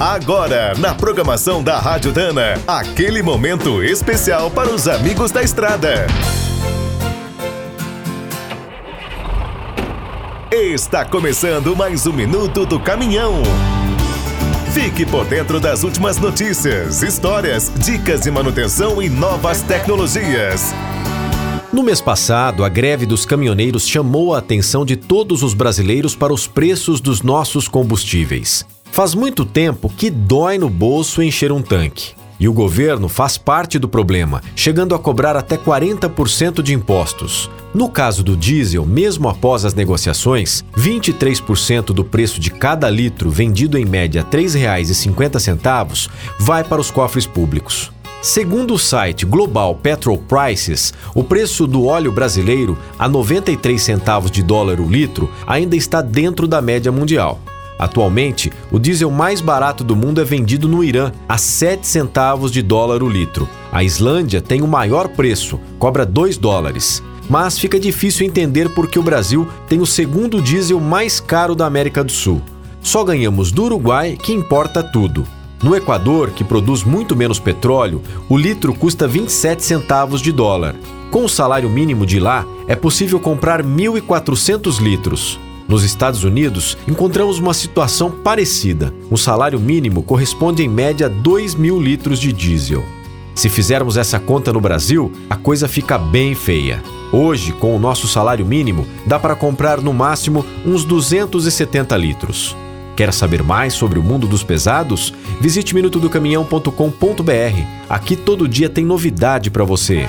Agora, na programação da Rádio Dana, aquele momento especial para os amigos da estrada. Está começando mais um minuto do caminhão. Fique por dentro das últimas notícias, histórias, dicas de manutenção e novas tecnologias. No mês passado, a greve dos caminhoneiros chamou a atenção de todos os brasileiros para os preços dos nossos combustíveis. Faz muito tempo que dói no bolso encher um tanque. E o governo faz parte do problema, chegando a cobrar até 40% de impostos. No caso do diesel, mesmo após as negociações, 23% do preço de cada litro, vendido em média R$ 3,50, vai para os cofres públicos. Segundo o site Global Petrol Prices, o preço do óleo brasileiro a 93 centavos de dólar o litro ainda está dentro da média mundial. Atualmente, o diesel mais barato do mundo é vendido no Irã a 7 centavos de dólar o litro. A Islândia tem o maior preço, cobra 2 dólares. Mas fica difícil entender por que o Brasil tem o segundo diesel mais caro da América do Sul. Só ganhamos do Uruguai, que importa tudo. No Equador, que produz muito menos petróleo, o litro custa 27 centavos de dólar. Com o salário mínimo de lá, é possível comprar 1.400 litros. Nos Estados Unidos, encontramos uma situação parecida. O salário mínimo corresponde em média a 2 mil litros de diesel. Se fizermos essa conta no Brasil, a coisa fica bem feia. Hoje, com o nosso salário mínimo, dá para comprar no máximo uns 270 litros. Quer saber mais sobre o mundo dos pesados? Visite minutodocaminhão.com.br. Aqui todo dia tem novidade para você.